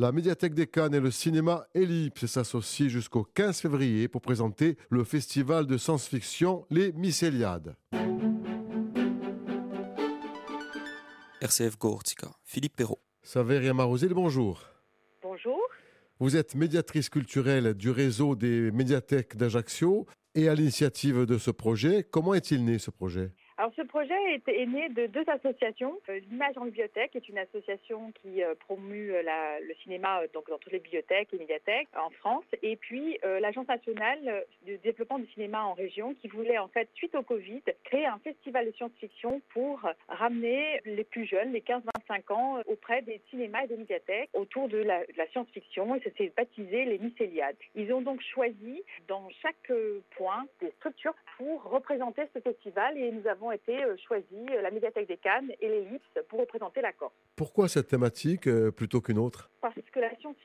La médiathèque des Cannes et le cinéma Ellipse s'associent jusqu'au 15 février pour présenter le festival de science-fiction Les Mycéliades. RCF Gortica, Philippe Perrault. Saveria Marosel, bonjour. Bonjour. Vous êtes médiatrice culturelle du réseau des médiathèques d'Ajaccio et à l'initiative de ce projet. Comment est-il né ce projet? Alors ce projet est, né de deux associations. Euh, L'Image en bibliothèque est une association qui euh, promue euh, le cinéma donc dans toutes les bibliothèques et médiathèques en France, et puis l'Agence nationale du développement du cinéma en région qui voulait en fait suite au Covid créer un festival de science-fiction pour ramener les plus jeunes, les 15-25 ans, auprès des cinémas et des médiathèques autour de la, de la science-fiction et ça s'est baptisé les Mycéliades. Ils ont donc choisi dans chaque point des structures pour représenter ce festival et nous avons été choisi la médiathèque des Cannes et l'Ellipse pour représenter la Corse. Pourquoi cette thématique euh, plutôt qu'une autre? Parce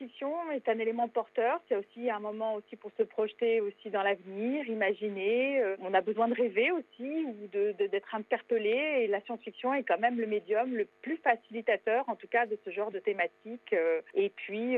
science-fiction est un élément porteur, c'est aussi un moment aussi pour se projeter aussi dans l'avenir, imaginer. Euh, on a besoin de rêver aussi ou d'être interpellé et la science-fiction est quand même le médium le plus facilitateur en tout cas de ce genre de thématique. Euh, et puis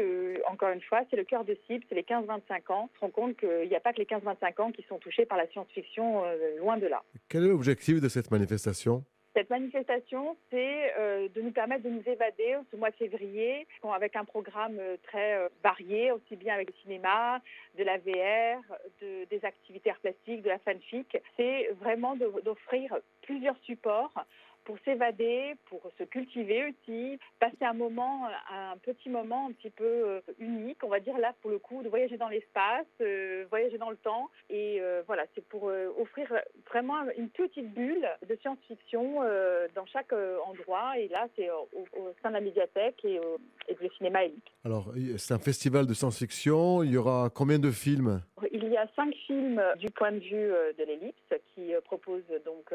encore une fois, c'est le cœur de cible, c'est les 15-25 ans. On se rend compte qu'il n'y a pas que les 15-25 ans qui sont touchés par la science-fiction, loin de là. Quel est l'objectif de cette manifestation? Cette manifestation, c'est euh, de nous permettre de nous évader ce mois de février avec un programme très euh, varié, aussi bien avec le cinéma, de la VR, de, des activités arts plastiques, de la fanfic. C'est vraiment d'offrir plusieurs supports pour s'évader, pour se cultiver aussi, passer un moment, un petit moment un petit peu unique, on va dire là pour le coup, de voyager dans l'espace, euh, voyager dans le temps. Et euh, voilà, c'est pour euh, offrir vraiment une petite bulle de science-fiction euh, dans chaque endroit. Et là, c'est au, au, sein de la médiathèque et, et du cinéma élite. Alors, c'est un festival de science-fiction. Il y aura combien de films? Il y a cinq films du point de vue de l'ellipse qui propose donc,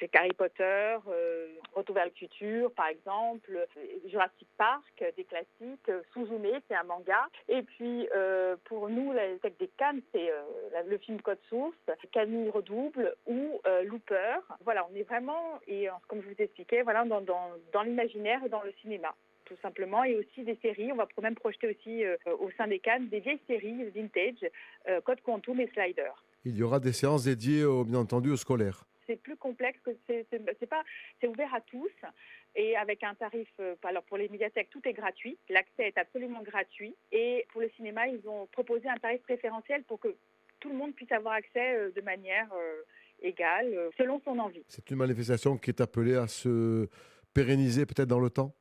donc Harry Potter, euh, Retour vers le futur, par exemple, Jurassic Park, des classiques, Suzume, c'est un manga. Et puis, euh, pour nous, la tech des Cannes, c'est euh, le film Code Source, Camille Redouble ou euh, Looper. Voilà, on est vraiment, et comme je vous expliquais, voilà, dans, l'imaginaire et dans le cinéma tout simplement, et aussi des séries. On va même projeter aussi euh, au sein des Cannes des vieilles séries vintage, euh, Code Quantum et Slider. Il y aura des séances dédiées, bien entendu, aux scolaires c'est plus complexe que c'est pas c'est ouvert à tous et avec un tarif alors pour les médiathèques tout est gratuit l'accès est absolument gratuit et pour le cinéma ils ont proposé un tarif préférentiel pour que tout le monde puisse avoir accès de manière euh, égale selon son envie. C'est une manifestation qui est appelée à se pérenniser peut-être dans le temps?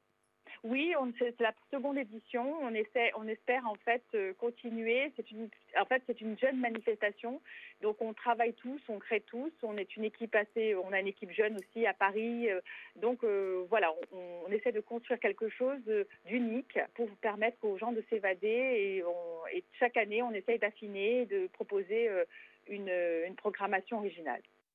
Oui, c'est la seconde édition. On essaie, on espère en fait euh, continuer. C'est une, en fait, c'est une jeune manifestation. Donc, on travaille tous, on crée tous. On est une équipe assez, on a une équipe jeune aussi à Paris. Donc, euh, voilà, on, on, essaie de construire quelque chose d'unique pour permettre aux gens de s'évader. Et, et, chaque année, on essaye d'affiner, de proposer euh, une, une programmation originale.